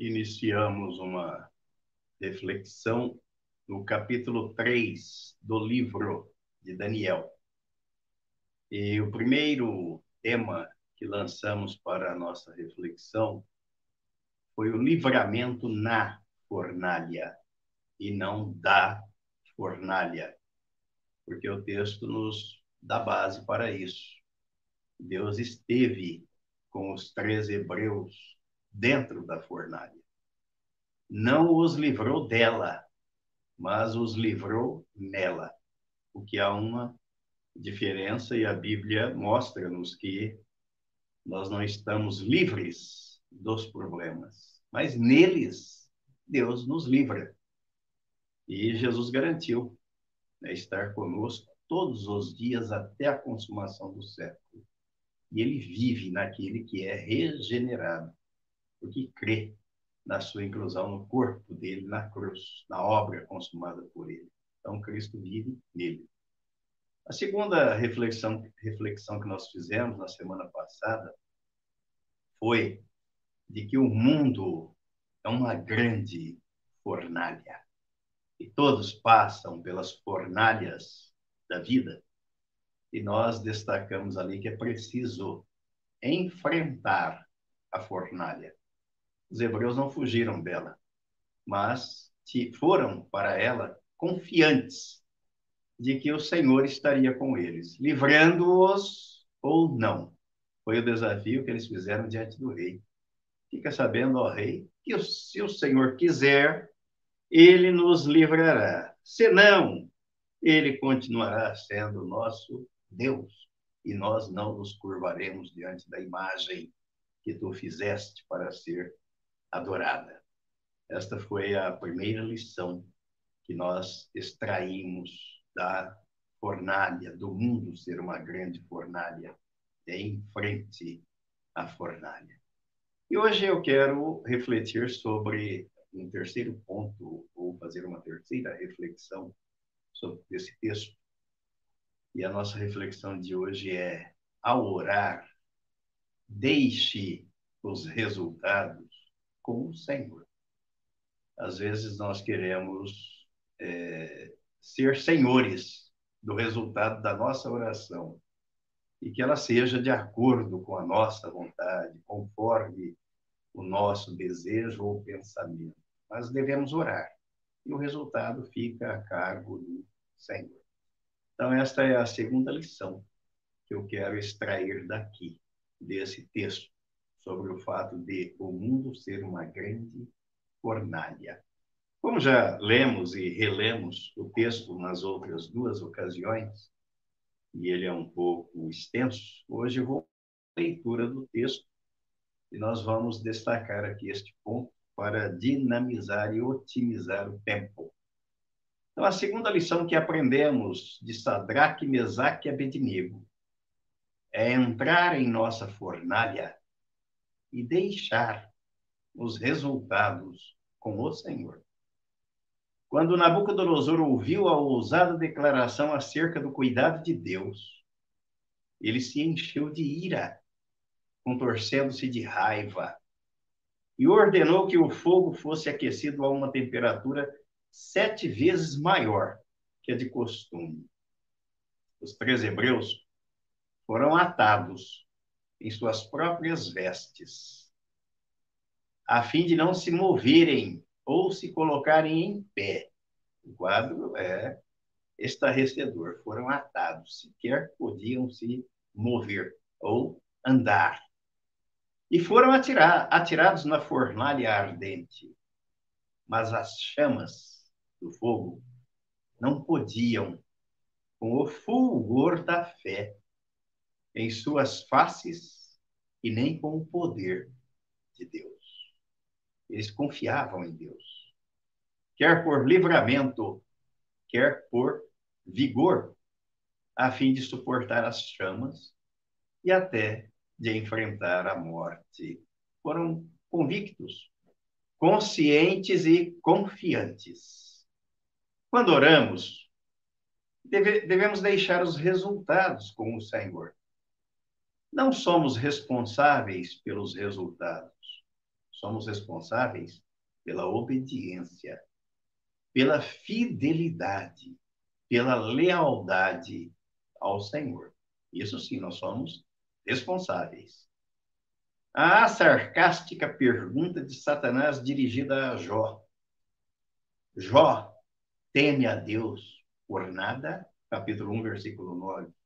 Iniciamos uma reflexão no capítulo 3 do livro de Daniel. E o primeiro tema que lançamos para a nossa reflexão foi o livramento na fornalha e não da fornalha, porque o texto nos dá base para isso. Deus esteve com os três hebreus dentro da fornalha. Não os livrou dela, mas os livrou nela, o que há uma diferença e a Bíblia mostra-nos que nós não estamos livres dos problemas, mas neles Deus nos livra. E Jesus garantiu né, estar conosco todos os dias até a consumação do século. E ele vive naquele que é regenerado porque crê na sua inclusão no corpo dele, na cruz, na obra consumada por ele. Então, Cristo vive nele. A segunda reflexão, reflexão que nós fizemos na semana passada foi de que o mundo é uma grande fornalha. E todos passam pelas fornalhas da vida. E nós destacamos ali que é preciso enfrentar a fornalha. Os hebreus não fugiram dela, mas foram para ela confiantes de que o Senhor estaria com eles, livrando-os ou não. Foi o desafio que eles fizeram diante do rei. Fica sabendo, ó rei, que se o Senhor quiser, ele nos livrará. Se não, ele continuará sendo nosso Deus e nós não nos curvaremos diante da imagem que tu fizeste para ser adorada. Esta foi a primeira lição que nós extraímos da fornalha, do mundo ser uma grande fornalha, em frente à fornalha. E hoje eu quero refletir sobre um terceiro ponto, ou fazer uma terceira reflexão sobre esse texto. E a nossa reflexão de hoje é: ao orar, deixe os resultados com o Senhor. Às vezes nós queremos é, ser senhores do resultado da nossa oração e que ela seja de acordo com a nossa vontade, conforme o nosso desejo ou pensamento. Mas devemos orar e o resultado fica a cargo do Senhor. Então, esta é a segunda lição que eu quero extrair daqui, desse texto sobre o fato de o mundo ser uma grande fornalha. Como já lemos e relemos o texto nas outras duas ocasiões, e ele é um pouco extenso, hoje vou à leitura do texto e nós vamos destacar aqui este ponto para dinamizar e otimizar o tempo. Então, a segunda lição que aprendemos de Sadraque, Mesaque e Abednego é entrar em nossa fornalha e deixar os resultados com o Senhor. Quando Nabucodonosor ouviu a ousada declaração acerca do cuidado de Deus, ele se encheu de ira, contorcendo-se de raiva, e ordenou que o fogo fosse aquecido a uma temperatura sete vezes maior que a de costume. Os três hebreus foram atados em suas próprias vestes, a fim de não se moverem ou se colocarem em pé. O quadro é estarrecedor. Foram atados, sequer podiam se mover ou andar. E foram atirar, atirados na fornalha ardente. Mas as chamas do fogo não podiam, com o fulgor da fé, em suas faces e nem com o poder de Deus. Eles confiavam em Deus, quer por livramento, quer por vigor, a fim de suportar as chamas e até de enfrentar a morte. Foram convictos, conscientes e confiantes. Quando oramos, deve, devemos deixar os resultados com o Senhor não somos responsáveis pelos resultados. somos responsáveis pela obediência, pela fidelidade, pela lealdade ao Senhor. Isso sim, nós somos responsáveis. A sarcástica pergunta de Satanás dirigida a Jó. Jó teme a Deus por nada? Capítulo 1, versículo 9.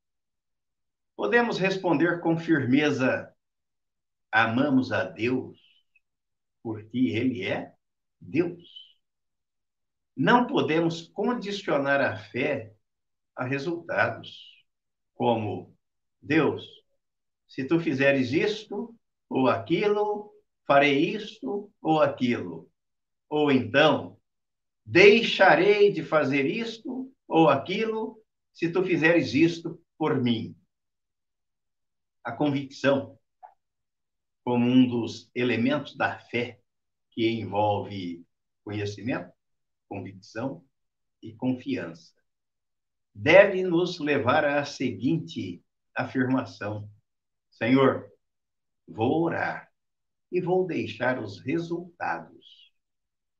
Podemos responder com firmeza: amamos a Deus porque Ele é Deus. Não podemos condicionar a fé a resultados, como Deus, se tu fizeres isto ou aquilo, farei isto ou aquilo. Ou então, deixarei de fazer isto ou aquilo, se tu fizeres isto por mim. A convicção como um dos elementos da fé que envolve conhecimento, convicção e confiança. Deve nos levar à seguinte afirmação: Senhor, vou orar e vou deixar os resultados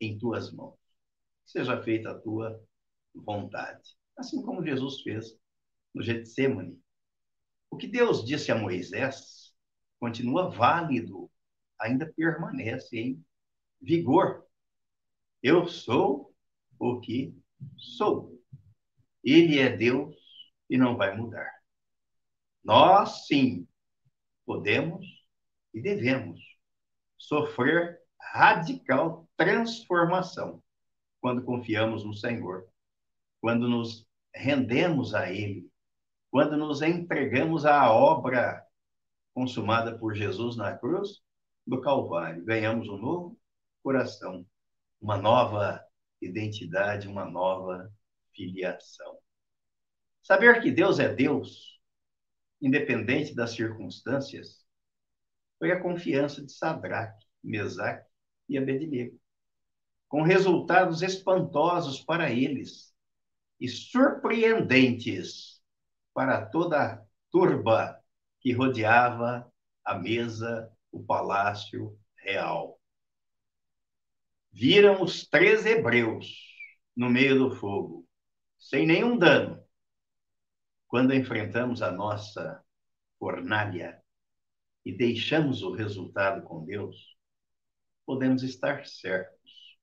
em tuas mãos. Seja feita a tua vontade. Assim como Jesus fez no Getsemane. O que Deus disse a Moisés continua válido, ainda permanece em vigor. Eu sou o que sou. Ele é Deus e não vai mudar. Nós, sim, podemos e devemos sofrer radical transformação quando confiamos no Senhor, quando nos rendemos a Ele, quando nos entregamos à obra consumada por Jesus na cruz do Calvário. Ganhamos um novo coração, uma nova identidade, uma nova filiação. Saber que Deus é Deus, independente das circunstâncias, foi a confiança de Sadraque, Mesaque e Abednego, com resultados espantosos para eles e surpreendentes para toda a turba que rodeava a mesa, o palácio real. Viram os três hebreus no meio do fogo, sem nenhum dano. Quando enfrentamos a nossa fornalha e deixamos o resultado com Deus, podemos estar certos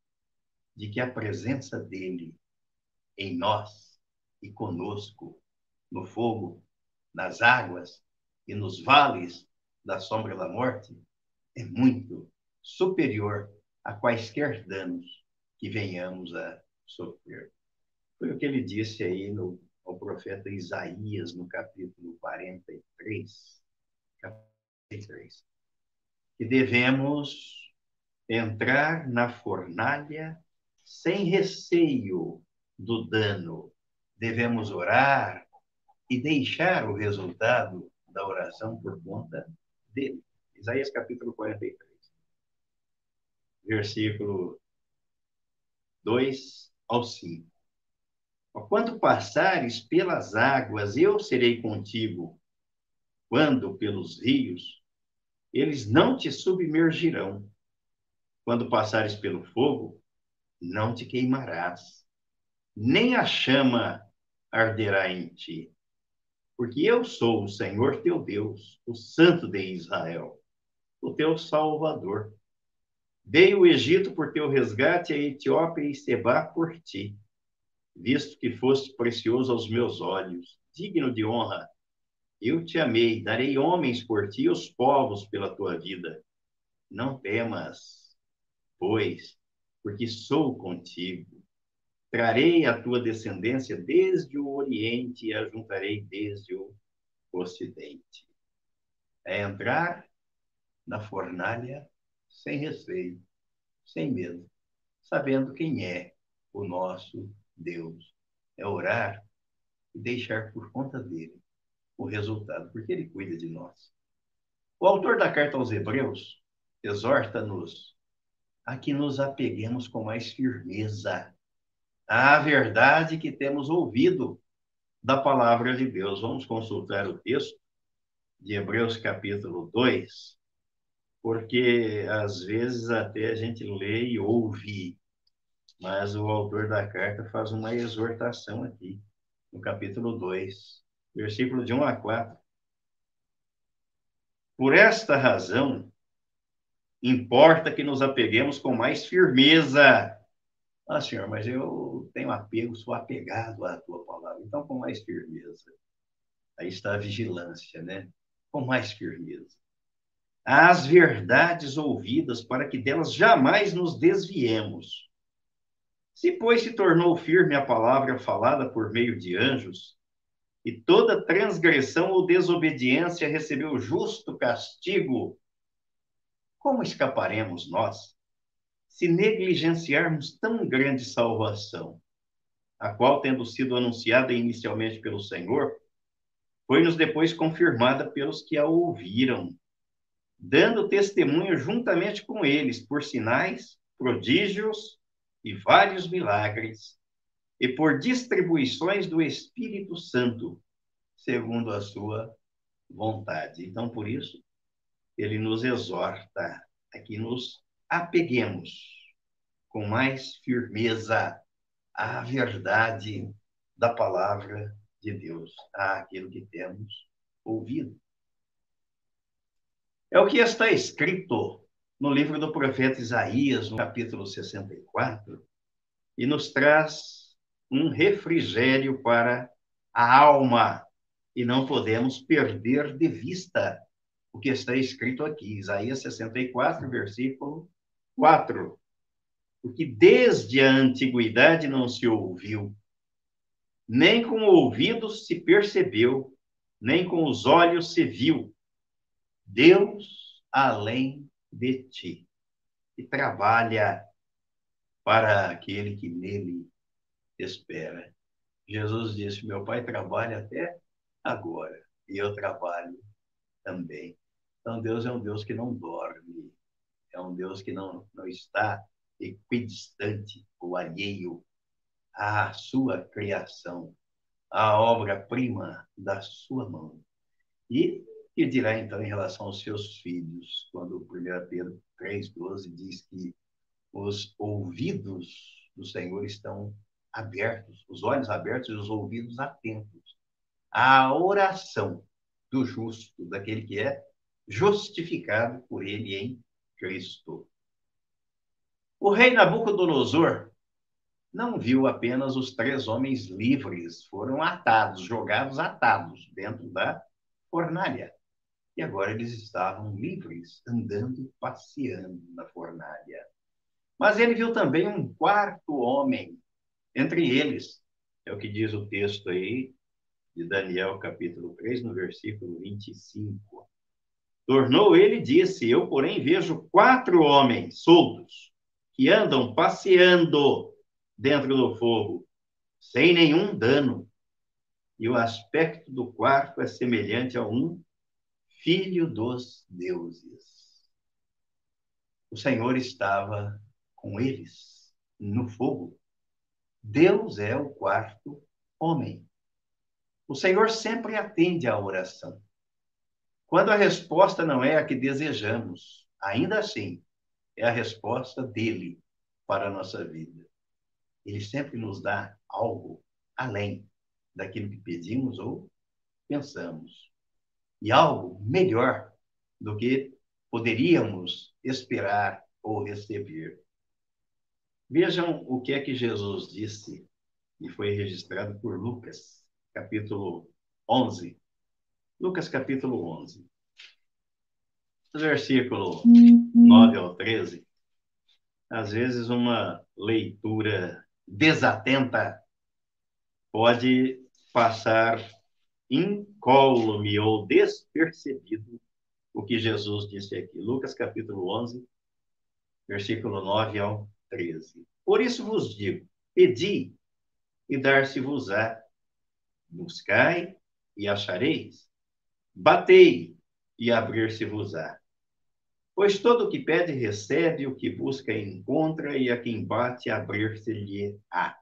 de que a presença dele em nós e conosco, no fogo, nas águas, e nos vales da sombra da morte é muito superior a quaisquer danos que venhamos a sofrer. Foi o que ele disse aí no, ao profeta Isaías, no capítulo 43, 43 que devemos entrar na fornalha sem receio do dano. Devemos orar e deixar o resultado da oração por conta dele. Isaías capítulo 43, versículo 2 ao 5. Quando passares pelas águas, eu serei contigo. Quando pelos rios, eles não te submergirão. Quando passares pelo fogo, não te queimarás, nem a chama arderá em ti porque eu sou o Senhor teu Deus, o Santo de Israel, o teu Salvador. Dei o Egito por teu resgate, a Etiópia e Seba por ti, visto que foste precioso aos meus olhos, digno de honra. Eu te amei, darei homens por ti e os povos pela tua vida. Não temas, pois, porque sou contigo Trarei a tua descendência desde o Oriente e a juntarei desde o Ocidente. É entrar na fornalha sem receio, sem medo, sabendo quem é o nosso Deus. É orar e deixar por conta dele o resultado, porque ele cuida de nós. O autor da carta aos Hebreus exorta-nos a que nos apeguemos com mais firmeza a verdade que temos ouvido da palavra de Deus. Vamos consultar o texto de Hebreus capítulo 2, porque às vezes até a gente lê e ouve, mas o autor da carta faz uma exortação aqui, no capítulo 2, versículo de 1 a 4. Por esta razão, importa que nos apeguemos com mais firmeza. Ah, senhor, mas eu tenho apego, sou apegado à tua palavra. Então, com mais firmeza. Aí está a vigilância, né? Com mais firmeza. As verdades ouvidas, para que delas jamais nos desviemos. Se, pois, se tornou firme a palavra falada por meio de anjos, e toda transgressão ou desobediência recebeu justo castigo, como escaparemos nós se negligenciarmos tão grande salvação, a qual, tendo sido anunciada inicialmente pelo Senhor, foi-nos depois confirmada pelos que a ouviram, dando testemunho juntamente com eles por sinais, prodígios e vários milagres, e por distribuições do Espírito Santo, segundo a sua vontade. Então, por isso, ele nos exorta a que nos apeguemos com mais firmeza à verdade da palavra de Deus, àquilo que temos ouvido. É o que está escrito no livro do profeta Isaías, no capítulo 64, e nos traz um refrigério para a alma, e não podemos perder de vista o que está escrito aqui, Isaías 64, versículo 4. Porque desde a antiguidade não se ouviu, nem com ouvidos se percebeu, nem com os olhos se viu. Deus além de ti, e trabalha para aquele que nele espera. Jesus disse: Meu Pai trabalha até agora, e eu trabalho também. Então, Deus é um Deus que não dorme, é um Deus que não, não está equidistante ou alheio à sua criação, à obra-prima da sua mão. E que dirá então em relação aos seus filhos, quando o 1 Pedro 3,12 diz que os ouvidos do Senhor estão abertos, os olhos abertos e os ouvidos atentos à oração do justo, daquele que é justificado por ele em Cristo. O rei Nabucodonosor não viu apenas os três homens livres, foram atados, jogados atados dentro da fornalha. E agora eles estavam livres, andando, passeando na fornalha. Mas ele viu também um quarto homem, entre eles, é o que diz o texto aí de Daniel, capítulo 3, no versículo 25. Tornou ele e disse: Eu, porém, vejo quatro homens soltos que andam passeando dentro do fogo, sem nenhum dano. E o aspecto do quarto é semelhante a um filho dos deuses. O Senhor estava com eles no fogo. Deus é o quarto homem. O Senhor sempre atende à oração. Quando a resposta não é a que desejamos, ainda assim, é a resposta dele para a nossa vida. Ele sempre nos dá algo além daquilo que pedimos ou pensamos. E algo melhor do que poderíamos esperar ou receber. Vejam o que é que Jesus disse e foi registrado por Lucas, capítulo 11, Lucas capítulo 11. Versículo 9 ao 13. Às vezes, uma leitura desatenta pode passar incólume ou despercebido o que Jesus disse aqui. Lucas capítulo 11, versículo 9 ao 13. Por isso vos digo: pedi e dar-se-vos-á, buscai e achareis, Batei e abrir-se-vos-á. Pois todo o que pede recebe, o que busca encontra, e a quem bate abrir-se-lhe-á.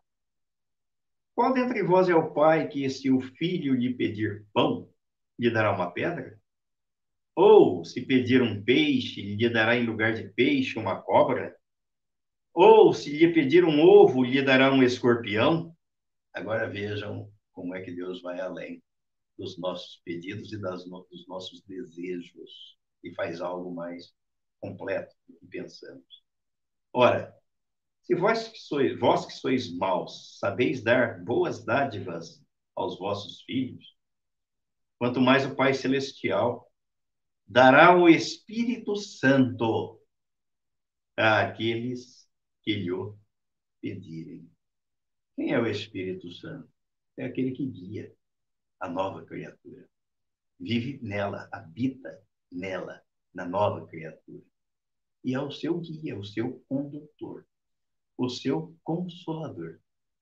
Qual dentre vós é o pai que, se o filho lhe pedir pão, lhe dará uma pedra? Ou, se pedir um peixe, lhe dará em lugar de peixe uma cobra? Ou, se lhe pedir um ovo, lhe dará um escorpião? Agora vejam como é que Deus vai além dos nossos pedidos e das dos nossos desejos e faz algo mais completo do que pensamos. Ora, se vós que sois, vós que sois maus, sabeis dar boas dádivas aos vossos filhos, quanto mais o Pai Celestial dará o Espírito Santo àqueles que lhe pedirem. Quem é o Espírito Santo? É aquele que guia a nova criatura. Vive nela, habita nela, na nova criatura. E é o seu guia, o seu condutor, o seu consolador.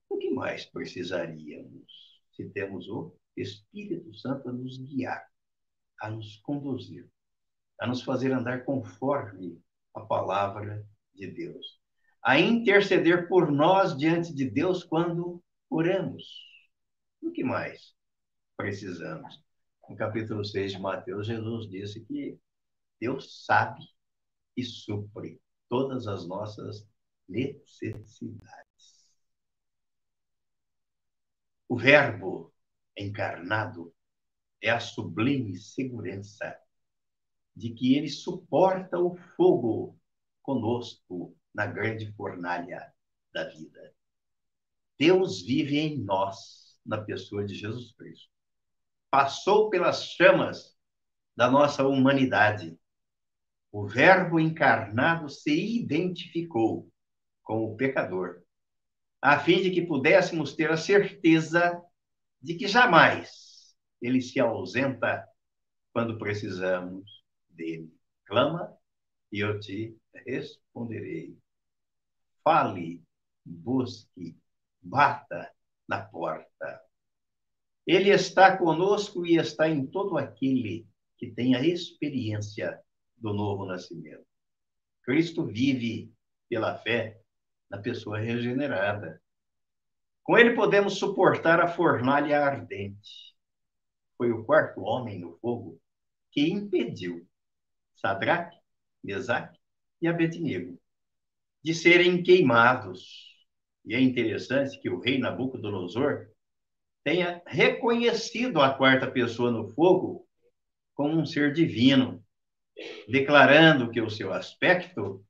O que mais precisaríamos se temos o Espírito Santo a nos guiar, a nos conduzir, a nos fazer andar conforme a palavra de Deus, a interceder por nós diante de Deus quando oramos. O que mais precisamos? No capítulo 6 de Mateus, Jesus disse que Deus sabe e supre todas as nossas necessidades. O Verbo encarnado é a sublime segurança de que ele suporta o fogo conosco na grande fornalha da vida. Deus vive em nós, na pessoa de Jesus Cristo. Passou pelas chamas da nossa humanidade o Verbo encarnado se identificou com o pecador, a fim de que pudéssemos ter a certeza de que jamais ele se ausenta quando precisamos dele. Clama e eu te responderei. Fale, busque, bata na porta. Ele está conosco e está em todo aquele que tem a experiência do novo nascimento. Cristo vive pela fé na pessoa regenerada. Com ele podemos suportar a fornalha ardente. Foi o quarto homem no fogo que impediu Sadraque, Mesaque e Abednego de serem queimados. E é interessante que o rei Nabucodonosor tenha reconhecido a quarta pessoa no fogo como um ser divino, declarando que o seu aspecto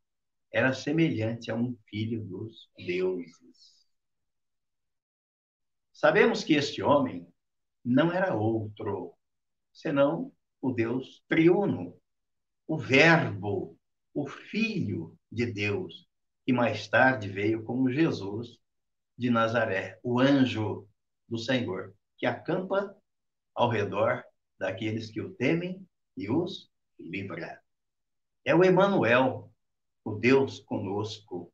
era semelhante a um filho dos deuses. Sabemos que este homem não era outro, senão o Deus triuno, o Verbo, o Filho de Deus, que mais tarde veio como Jesus de Nazaré, o anjo do Senhor, que acampa ao redor daqueles que o temem e os livrar. É o Emanuel, o Deus conosco.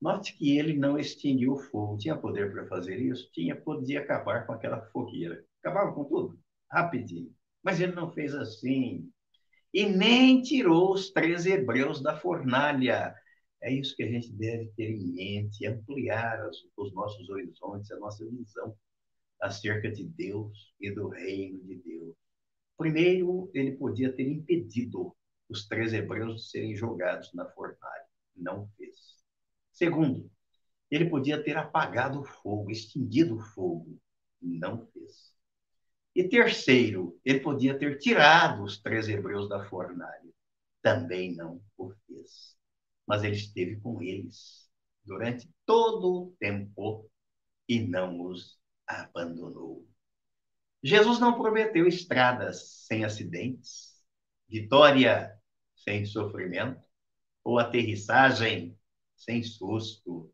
Note que ele não extinguiu o fogo. Tinha poder para fazer isso? Tinha, podia acabar com aquela fogueira. Acabava com tudo, rapidinho. Mas ele não fez assim. E nem tirou os três hebreus da fornalha. É isso que a gente deve ter em mente, ampliar os nossos horizontes, a nossa visão acerca de Deus e do reino de Deus. Primeiro, ele podia ter impedido os três hebreus de serem jogados na fornalha. Não fez. Segundo, ele podia ter apagado o fogo, extinguido o fogo. Não fez. E terceiro, ele podia ter tirado os três hebreus da fornalha. Também não o fez. Mas ele esteve com eles durante todo o tempo e não os abandonou. Jesus não prometeu estradas sem acidentes, vitória sem sofrimento, ou aterrissagem sem susto,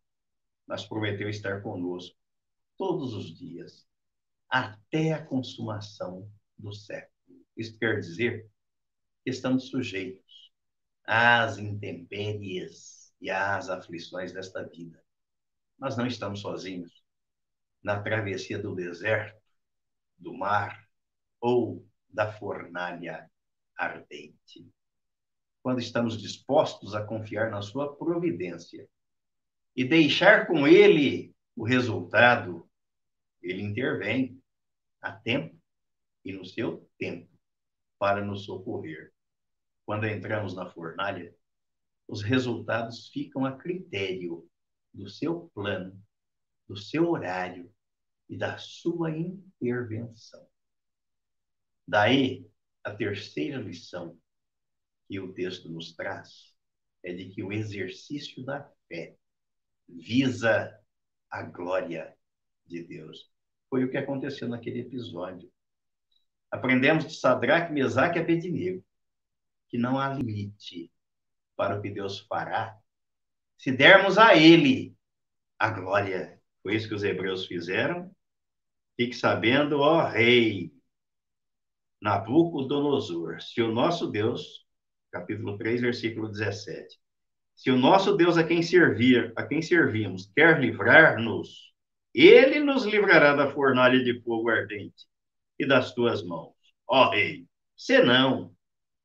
mas prometeu estar conosco todos os dias, até a consumação do século. Isso quer dizer que estamos sujeitos às intempéries e às aflições desta vida. Mas não estamos sozinhos. Na travessia do deserto, do mar ou da fornalha ardente. Quando estamos dispostos a confiar na sua providência e deixar com ele o resultado, ele intervém a tempo e no seu tempo para nos socorrer. Quando entramos na fornalha, os resultados ficam a critério do seu plano, do seu horário e da sua intervenção. Daí, a terceira lição que o texto nos traz é de que o exercício da fé visa a glória de Deus. Foi o que aconteceu naquele episódio. Aprendemos de Sadraque, Mesaque e Abednego que não há limite para o que Deus fará se dermos a Ele a glória. Foi isso que os hebreus fizeram. Fique sabendo, ó Rei Nabucodonosor, se o nosso Deus, capítulo 3, versículo 17, se o nosso Deus a quem servir, a quem servimos, quer livrar-nos, ele nos livrará da fornalha de fogo ardente e das tuas mãos, ó rei. Senão,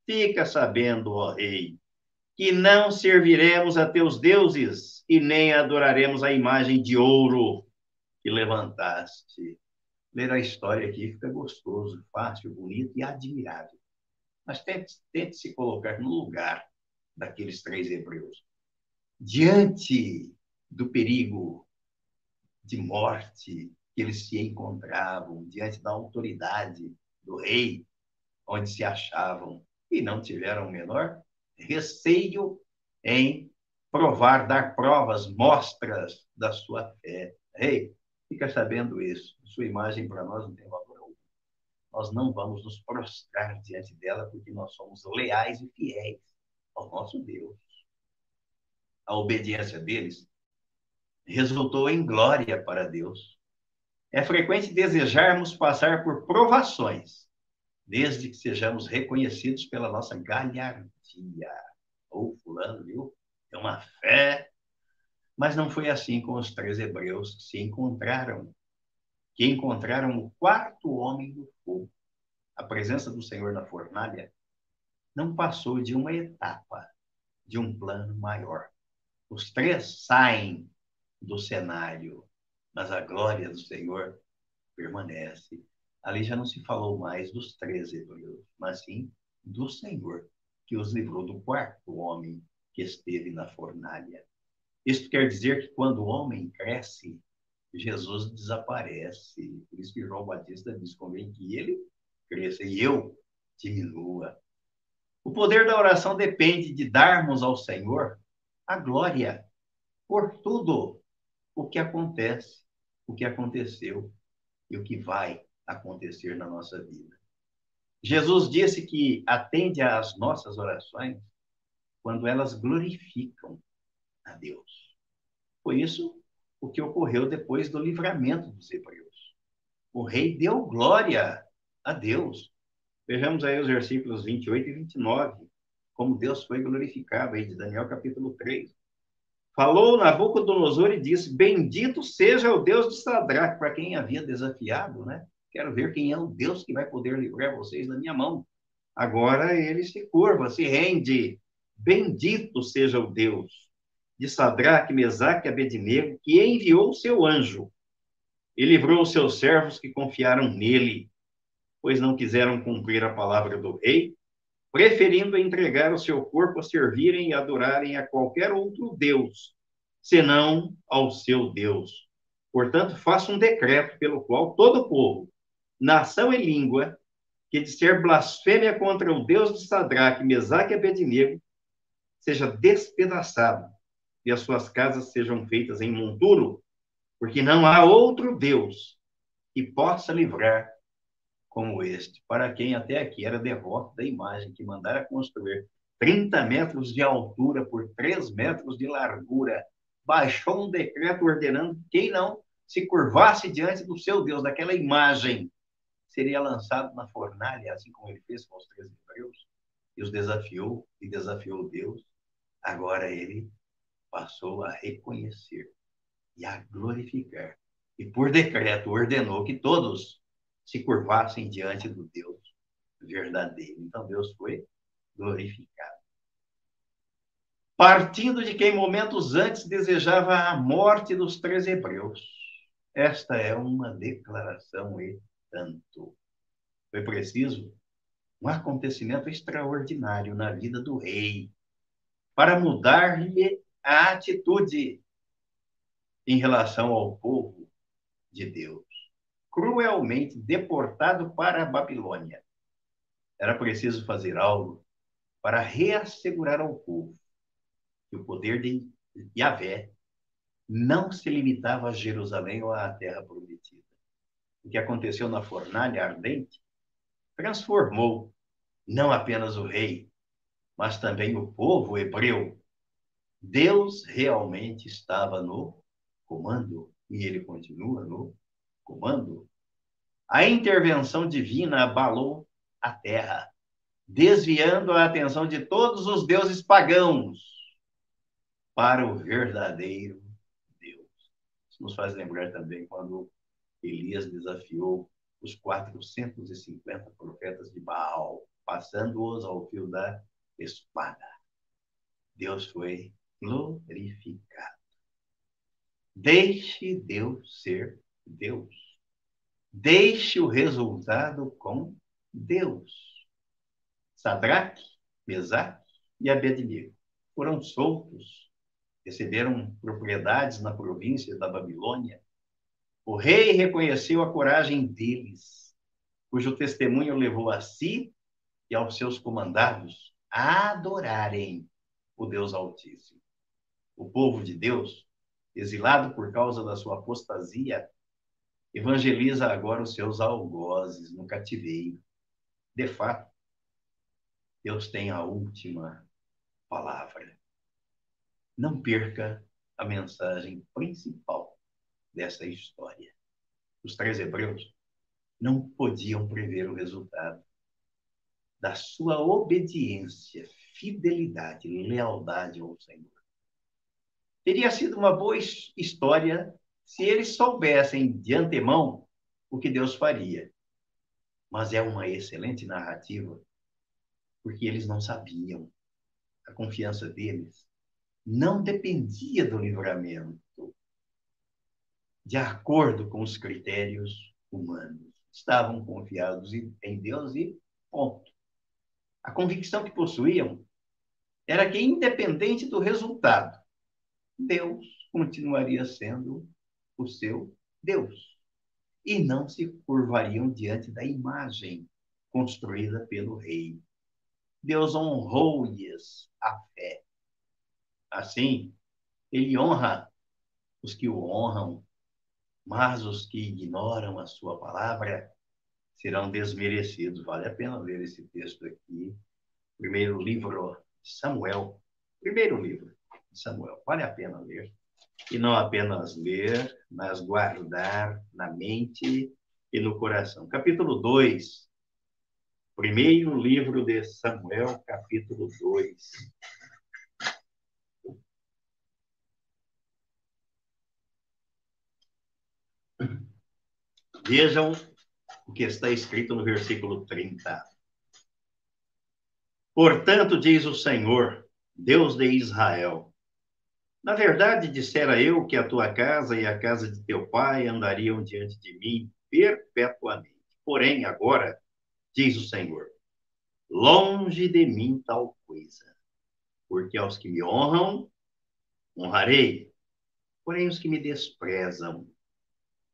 fica sabendo, ó rei, que não serviremos a teus deuses e nem adoraremos a imagem de ouro que levantaste. Ler a história aqui fica gostoso, fácil, bonito e admirável. Mas tente, tente se colocar no lugar daqueles três hebreus. Diante do perigo de morte que eles se encontravam, diante da autoridade do rei, onde se achavam, e não tiveram o menor receio em provar, dar provas, mostras da sua fé. Rei, fica sabendo isso. Sua imagem para nós não tem valor algum. Nós não vamos nos prostrar diante dela porque nós somos leais e fiéis ao nosso Deus. A obediência deles resultou em glória para Deus. É frequente desejarmos passar por provações, desde que sejamos reconhecidos pela nossa galhardia. Ou oh, fulano, viu? Tem uma fé. Mas não foi assim com os três hebreus que se encontraram, que encontraram o quarto homem do fogo. A presença do Senhor na fornalha não passou de uma etapa de um plano maior. Os três saem do cenário, mas a glória do Senhor permanece. Ali já não se falou mais dos três hebreus, mas sim do Senhor, que os livrou do quarto homem que esteve na fornalha. Isto quer dizer que quando o homem cresce, Jesus desaparece. Por isso que João Batista diz: convém que ele cresça e eu diminua. O poder da oração depende de darmos ao Senhor a glória por tudo o que acontece, o que aconteceu e o que vai acontecer na nossa vida. Jesus disse que atende às nossas orações quando elas glorificam a Deus. Foi isso o que ocorreu depois do livramento dos hebreus. O rei deu glória a Deus. Vejamos aí os versículos 28 e 29, como Deus foi glorificado aí de Daniel capítulo 3. Falou Nabucodonosor e disse: Bendito seja o Deus de Sadraque, para quem havia desafiado, né? Quero ver quem é o Deus que vai poder livrar vocês da minha mão. Agora ele se curva, se rende. Bendito seja o Deus de Sadraque, Mesaque e Abednego, que enviou o seu anjo e livrou os seus servos que confiaram nele, pois não quiseram cumprir a palavra do rei, preferindo entregar o seu corpo a servirem e adorarem a qualquer outro Deus, senão ao seu Deus. Portanto, faça um decreto pelo qual todo povo, nação e língua, que disser blasfêmia contra o Deus de Sadraque, Mesaque e Abednego, seja despedaçado e as suas casas sejam feitas em monturo, porque não há outro Deus que possa livrar como este, para quem até aqui era devoto da imagem que mandara construir 30 metros de altura por 3 metros de largura, baixou um decreto ordenando que quem não se curvasse diante do seu Deus, daquela imagem, seria lançado na fornalha, assim como ele fez com os três hebreus, e os desafiou, e desafiou Deus. Agora ele passou a reconhecer e a glorificar. E por decreto ordenou que todos se curvassem diante do Deus verdadeiro. Então Deus foi glorificado. Partindo de quem momentos antes desejava a morte dos três hebreus. Esta é uma declaração e tanto. Foi preciso um acontecimento extraordinário na vida do rei, para mudar-lhe a atitude em relação ao povo de Deus, cruelmente deportado para a Babilônia. Era preciso fazer algo para reassegurar ao povo que o poder de Yahvé não se limitava a Jerusalém ou à terra prometida. O que aconteceu na fornalha ardente transformou não apenas o rei, mas também o povo hebreu. Deus realmente estava no comando e ele continua no comando. A intervenção divina abalou a terra, desviando a atenção de todos os deuses pagãos para o verdadeiro Deus. Isso nos faz lembrar também quando Elias desafiou os 450 profetas de Baal, passando-os ao fio da espada. Deus foi glorificado. Deixe Deus ser Deus. Deixe o resultado com Deus. Sadraque, Mesaque e Abednego foram soltos, receberam propriedades na província da Babilônia, o rei reconheceu a coragem deles, cujo testemunho levou a si e aos seus comandados a adorarem o Deus Altíssimo. O povo de Deus, exilado por causa da sua apostasia, evangeliza agora os seus algozes no cativeiro. De fato, Deus tem a última palavra. Não perca a mensagem principal dessa história. Os três hebreus não podiam prever o resultado da sua obediência, fidelidade, lealdade ao Senhor. Teria sido uma boa história se eles soubessem de antemão o que Deus faria. Mas é uma excelente narrativa, porque eles não sabiam. A confiança deles não dependia do livramento, de acordo com os critérios humanos. Estavam confiados em Deus e ponto. A convicção que possuíam era que, independente do resultado, Deus continuaria sendo o seu Deus. E não se curvariam diante da imagem construída pelo rei. Deus honrou-lhes a fé. Assim, ele honra os que o honram mas os que ignoram a sua palavra serão desmerecidos. Vale a pena ler esse texto aqui. Primeiro livro de Samuel. Primeiro livro Samuel. Vale a pena ler. E não apenas ler, mas guardar na mente e no coração. Capítulo 2. Primeiro livro de Samuel, capítulo 2. Vejam o que está escrito no versículo 30. Portanto, diz o Senhor, Deus de Israel: Na verdade, dissera eu que a tua casa e a casa de teu pai andariam diante de mim perpetuamente. Porém, agora, diz o Senhor, longe de mim tal coisa, porque aos que me honram, honrarei, porém os que me desprezam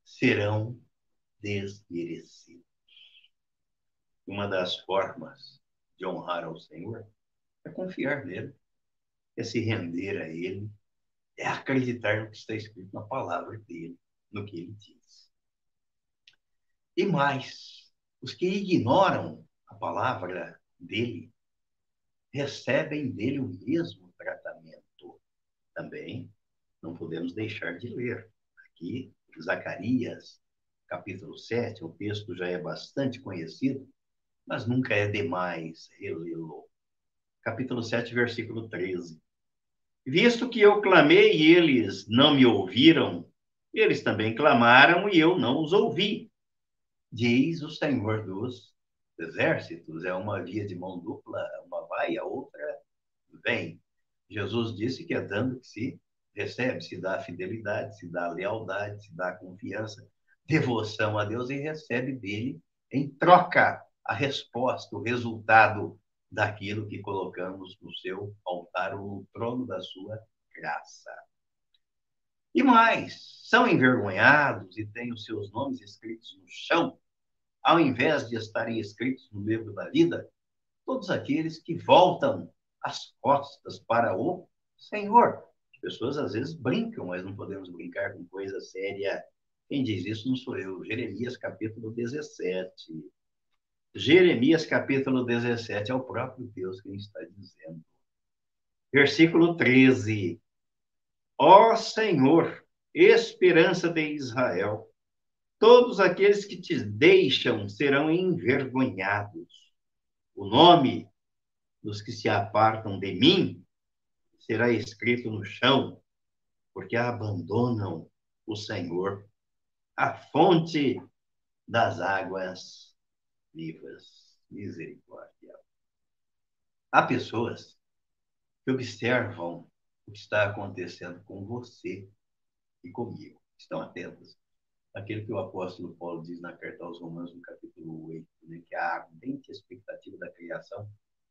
serão desmerecidos. Uma das formas de honrar ao Senhor é confiar nele, é se render a ele, é acreditar no que está escrito na palavra dele, no que ele diz. E mais, os que ignoram a palavra dele recebem dele o mesmo tratamento. Também não podemos deixar de ler aqui Zacarias capítulo 7, o texto já é bastante conhecido, mas nunca é demais relê-lo. Capítulo 7, versículo 13. Visto que eu clamei e eles não me ouviram, eles também clamaram e eu não os ouvi. Diz o Senhor dos exércitos. É uma via de mão dupla, uma vai, a outra vem. Jesus disse que é dando que se recebe, se dá fidelidade, se dá lealdade, se dá confiança, devoção a Deus e recebe dele em troca a resposta, o resultado daquilo que colocamos no seu altar ou no trono da sua graça. E mais, são envergonhados e têm os seus nomes escritos no chão, ao invés de estarem escritos no livro da vida, todos aqueles que voltam as costas para o Senhor. As pessoas às vezes brincam, mas não podemos brincar com coisa séria. Quem diz isso não sou eu. Jeremias capítulo 17. Jeremias capítulo 17 é o próprio Deus quem está dizendo. Versículo 13. Ó Senhor, esperança de Israel, todos aqueles que te deixam serão envergonhados. O nome dos que se apartam de mim será escrito no chão, porque abandonam o Senhor, a fonte das águas vivas. Misericórdia. Há pessoas que observam o que está acontecendo com você e comigo. Estão atentos. Aquilo que o apóstolo Paulo diz na carta aos Romanos, no capítulo 8, né, que a ardente expectativa da criação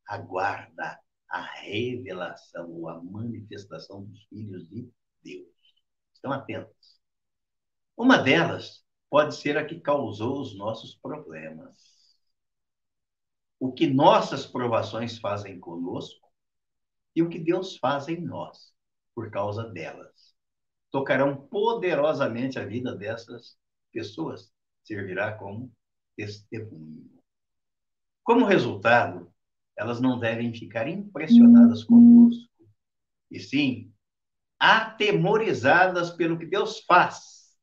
aguarda a revelação ou a manifestação dos filhos de Deus. Estão atentos. Uma delas pode ser a que causou os nossos problemas. O que nossas provações fazem conosco e o que Deus faz em nós por causa delas. Tocarão poderosamente a vida dessas pessoas, servirá como testemunho. Como resultado, elas não devem ficar impressionadas conosco, e sim atemorizadas pelo que Deus faz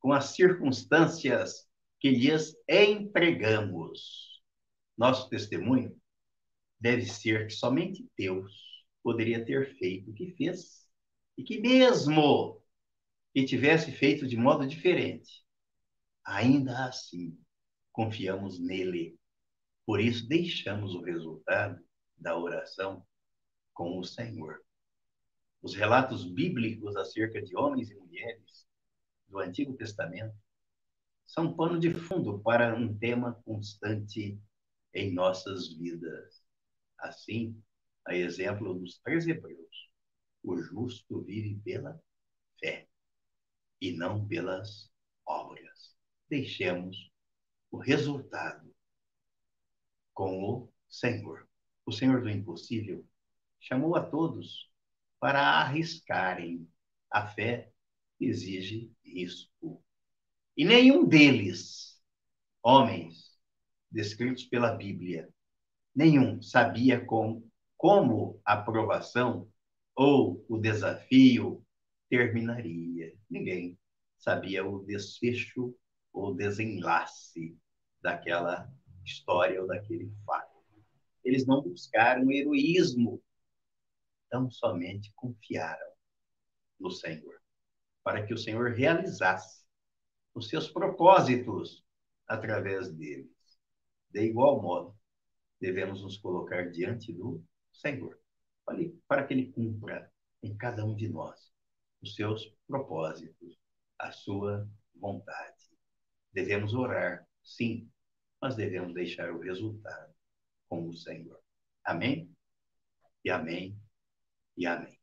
com as circunstâncias que lhes entregamos. Nosso testemunho deve ser que somente Deus poderia ter feito o que fez e que mesmo que tivesse feito de modo diferente, ainda assim confiamos nele por isso, deixamos o resultado da oração com o Senhor. Os relatos bíblicos acerca de homens e mulheres do Antigo Testamento são pano de fundo para um tema constante em nossas vidas. Assim, a exemplo dos três hebreus, o justo vive pela fé e não pelas obras. Deixemos o resultado com o Senhor. O Senhor do impossível chamou a todos para arriscarem. A fé exige risco. E nenhum deles, homens descritos pela Bíblia, nenhum sabia como, como a provação ou o desafio terminaria. Ninguém sabia o desfecho ou desenlace daquela história ou daquele fato. Eles não buscaram heroísmo, tão somente confiaram no Senhor, para que o Senhor realizasse os seus propósitos através deles. De igual modo, devemos nos colocar diante do Senhor, para que Ele cumpra em cada um de nós os seus propósitos, a sua vontade. Devemos orar, sim, mas devemos deixar o resultado com o Senhor. Amém? E amém, e amém.